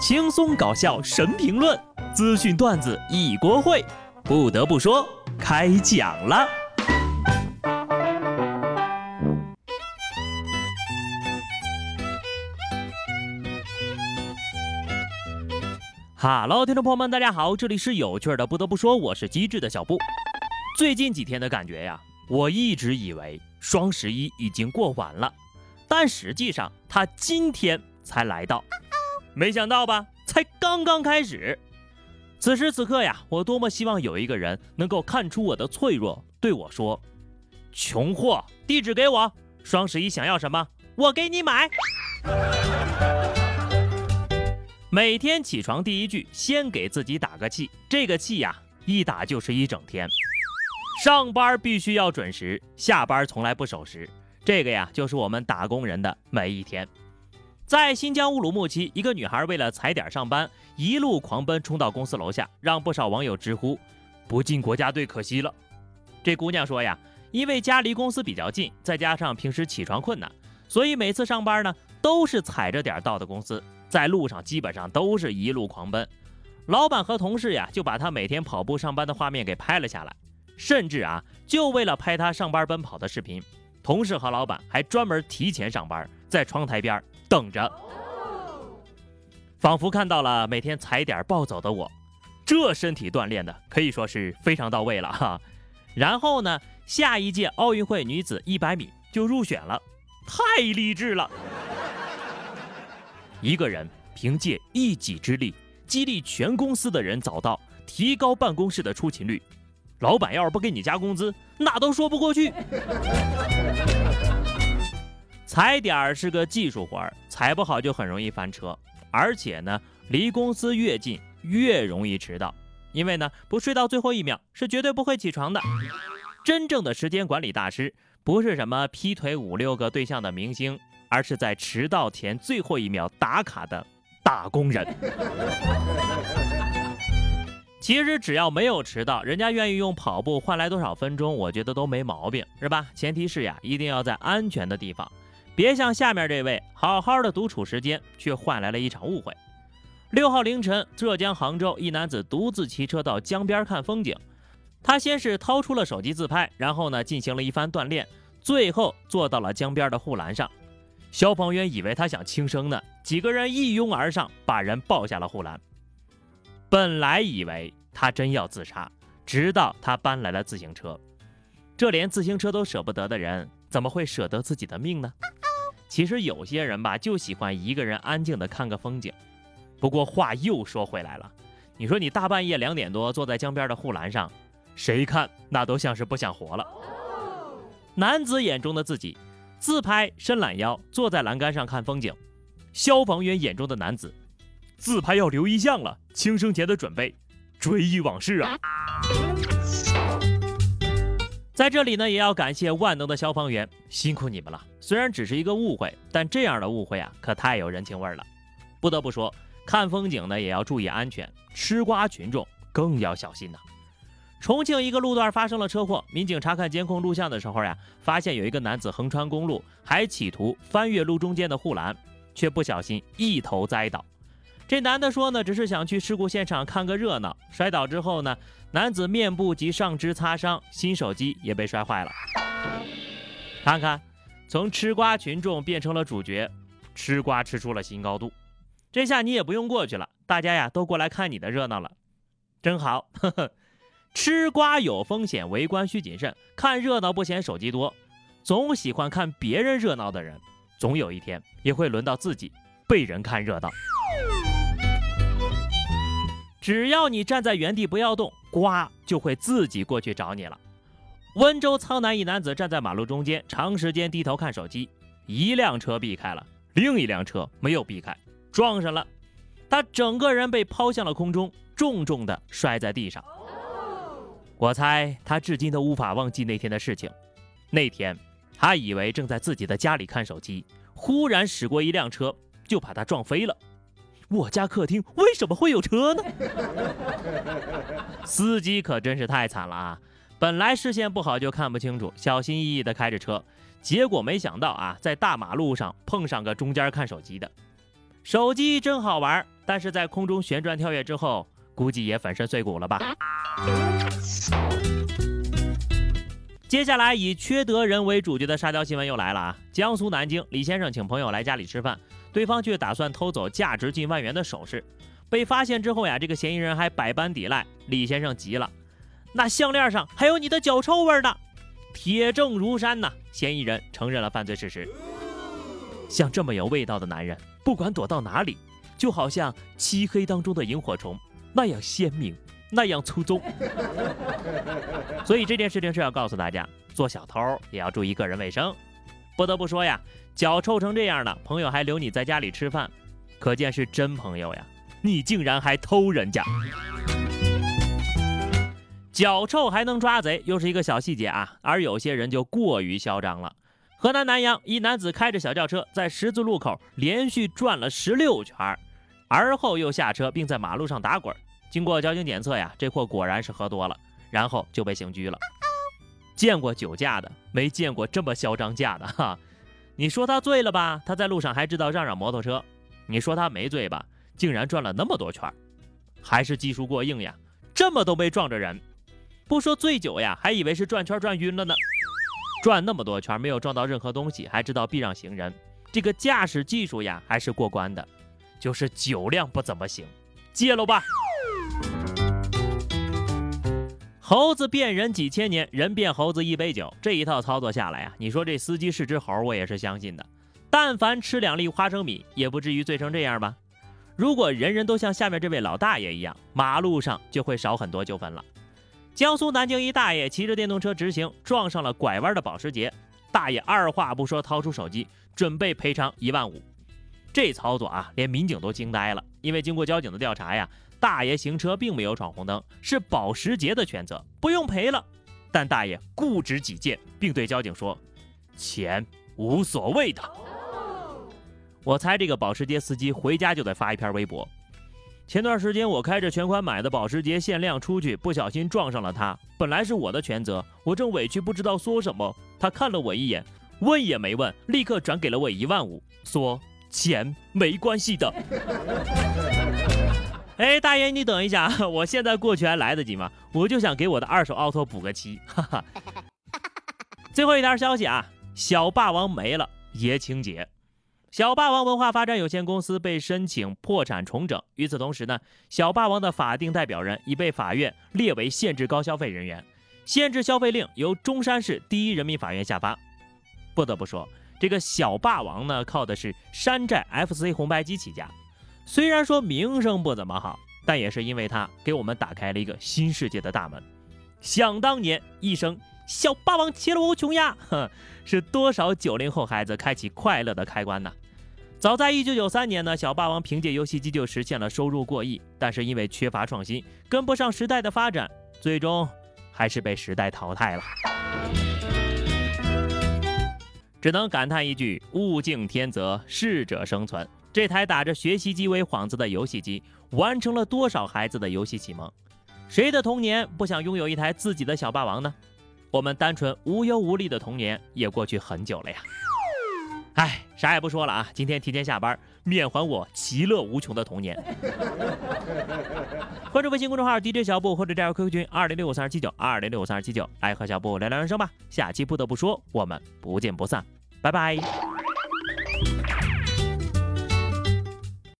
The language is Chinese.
轻松搞笑神评论，资讯段子一锅烩。不得不说，开讲了。哈喽，听众朋友们，大家好，这里是有趣的。不得不说，我是机智的小布。最近几天的感觉呀，我一直以为双十一已经过完了，但实际上它今天才来到。没想到吧？才刚刚开始。此时此刻呀，我多么希望有一个人能够看出我的脆弱，对我说：“穷货，地址给我。双十一想要什么，我给你买。”每天起床第一句，先给自己打个气。这个气呀，一打就是一整天。上班必须要准时，下班从来不守时。这个呀，就是我们打工人的每一天。在新疆乌鲁木齐，一个女孩为了踩点上班，一路狂奔冲到公司楼下，让不少网友直呼“不进国家队可惜了”。这姑娘说呀，因为家离公司比较近，再加上平时起床困难，所以每次上班呢都是踩着点到的公司，在路上基本上都是一路狂奔。老板和同事呀就把她每天跑步上班的画面给拍了下来，甚至啊就为了拍她上班奔跑的视频，同事和老板还专门提前上班，在窗台边。等着，仿佛看到了每天踩点暴走的我，这身体锻炼的可以说是非常到位了哈。然后呢，下一届奥运会女子一百米就入选了，太励志了。一个人凭借一己之力激励全公司的人早到，提高办公室的出勤率，老板要是不给你加工资，那都说不过去。踩点儿是个技术活儿，踩不好就很容易翻车，而且呢，离公司越近越容易迟到，因为呢，不睡到最后一秒是绝对不会起床的。真正的时间管理大师不是什么劈腿五六个对象的明星，而是在迟到前最后一秒打卡的打工人。其实只要没有迟到，人家愿意用跑步换来多少分钟，我觉得都没毛病，是吧？前提是呀，一定要在安全的地方。别像下面这位，好好的独处时间，却换来了一场误会。六号凌晨，浙江杭州一男子独自骑车到江边看风景。他先是掏出了手机自拍，然后呢进行了一番锻炼，最后坐到了江边的护栏上。消防员以为他想轻生呢，几个人一拥而上，把人抱下了护栏。本来以为他真要自杀，直到他搬来了自行车。这连自行车都舍不得的人，怎么会舍得自己的命呢？其实有些人吧，就喜欢一个人安静的看个风景。不过话又说回来了，你说你大半夜两点多坐在江边的护栏上，谁看那都像是不想活了。男子眼中的自己，自拍伸懒腰坐在栏杆上看风景；消防员眼中的男子，自拍要留遗像了，轻生前的准备，追忆往事啊。在这里呢，也要感谢万能的消防员，辛苦你们了。虽然只是一个误会，但这样的误会啊，可太有人情味了。不得不说，看风景呢也要注意安全，吃瓜群众更要小心呐。重庆一个路段发生了车祸，民警查看监控录像的时候呀，发现有一个男子横穿公路，还企图翻越路中间的护栏，却不小心一头栽倒。这男的说呢，只是想去事故现场看个热闹。摔倒之后呢，男子面部及上肢擦伤，新手机也被摔坏了。看看，从吃瓜群众变成了主角，吃瓜吃出了新高度。这下你也不用过去了，大家呀都过来看你的热闹了，真好。呵呵，吃瓜有风险，围观需谨慎，看热闹不嫌手机多。总喜欢看别人热闹的人，总有一天也会轮到自己被人看热闹。只要你站在原地不要动，瓜就会自己过去找你了。温州苍南一男子站在马路中间，长时间低头看手机，一辆车避开了，另一辆车没有避开，撞上了，他整个人被抛向了空中，重重的摔在地上。我猜他至今都无法忘记那天的事情。那天他以为正在自己的家里看手机，忽然驶过一辆车，就把他撞飞了。我家客厅为什么会有车呢？司机可真是太惨了啊！本来视线不好就看不清楚，小心翼翼地开着车，结果没想到啊，在大马路上碰上个中间看手机的。手机真好玩，但是在空中旋转跳跃之后，估计也粉身碎骨了吧。接下来以缺德人为主角的沙雕新闻又来了啊！江苏南京，李先生请朋友来家里吃饭，对方却打算偷走价值近万元的首饰，被发现之后呀，这个嫌疑人还百般抵赖，李先生急了，那项链上还有你的脚臭味呢！铁证如山呐，嫌疑人承认了犯罪事实。像这么有味道的男人，不管躲到哪里，就好像漆黑当中的萤火虫，那样鲜明。那样粗重，所以这件事情是要告诉大家，做小偷也要注意个人卫生。不得不说呀，脚臭成这样的朋友还留你在家里吃饭，可见是真朋友呀。你竟然还偷人家，脚臭还能抓贼，又是一个小细节啊。而有些人就过于嚣张了。河南南阳一男子开着小轿车在十字路口连续转了十六圈，而后又下车并在马路上打滚。经过交警检测呀，这货果然是喝多了，然后就被刑拘了。见过酒驾的，没见过这么嚣张驾的哈。你说他醉了吧？他在路上还知道让让摩托车。你说他没醉吧？竟然转了那么多圈，还是技术过硬呀？这么都没撞着人，不说醉酒呀，还以为是转圈转晕了呢。转那么多圈没有撞到任何东西，还知道避让行人，这个驾驶技术呀还是过关的，就是酒量不怎么行，戒了吧。猴子变人几千年，人变猴子一杯酒，这一套操作下来啊，你说这司机是只猴，我也是相信的。但凡吃两粒花生米，也不至于醉成这样吧？如果人人都像下面这位老大爷一样，马路上就会少很多纠纷了。江苏南京一大爷骑着电动车直行，撞上了拐弯的保时捷，大爷二话不说掏出手机，准备赔偿一万五。这操作啊，连民警都惊呆了，因为经过交警的调查呀。大爷行车并没有闯红灯，是保时捷的全责，不用赔了。但大爷固执己见，并对交警说：“钱无所谓的。”我猜这个保时捷司机回家就得发一篇微博。前段时间我开着全款买的保时捷限量出去，不小心撞上了他，本来是我的全责，我正委屈不知道说什么，他看了我一眼，问也没问，立刻转给了我一万五，说钱没关系的。哎，大爷，你等一下，我现在过去还来得及吗？我就想给我的二手奥拓补个漆。哈哈。最后一条消息啊，小霸王没了，爷情节。小霸王文化发展有限公司被申请破产重整。与此同时呢，小霸王的法定代表人已被法院列为限制高消费人员，限制消费令由中山市第一人民法院下发。不得不说，这个小霸王呢，靠的是山寨 FC 红白机起家。虽然说名声不怎么好，但也是因为他给我们打开了一个新世界的大门。想当年，一声“小霸王其乐无穷呀”，哼，是多少九零后孩子开启快乐的开关呢？早在一九九三年呢，小霸王凭借游戏机就实现了收入过亿，但是因为缺乏创新，跟不上时代的发展，最终还是被时代淘汰了。只能感叹一句：物竞天择，适者生存。这台打着学习机为幌子的游戏机，完成了多少孩子的游戏启蒙？谁的童年不想拥有一台自己的小霸王呢？我们单纯无忧无虑的童年也过去很久了呀。哎，啥也不说了啊，今天提前下班，缅怀我其乐无穷的童年。关注微信公众号 DJ 小布或者加入 QQ 群二零六五三二七九二零六五三二七九，来和小布聊聊人生吧。下期不得不说，我们不见不散，拜拜。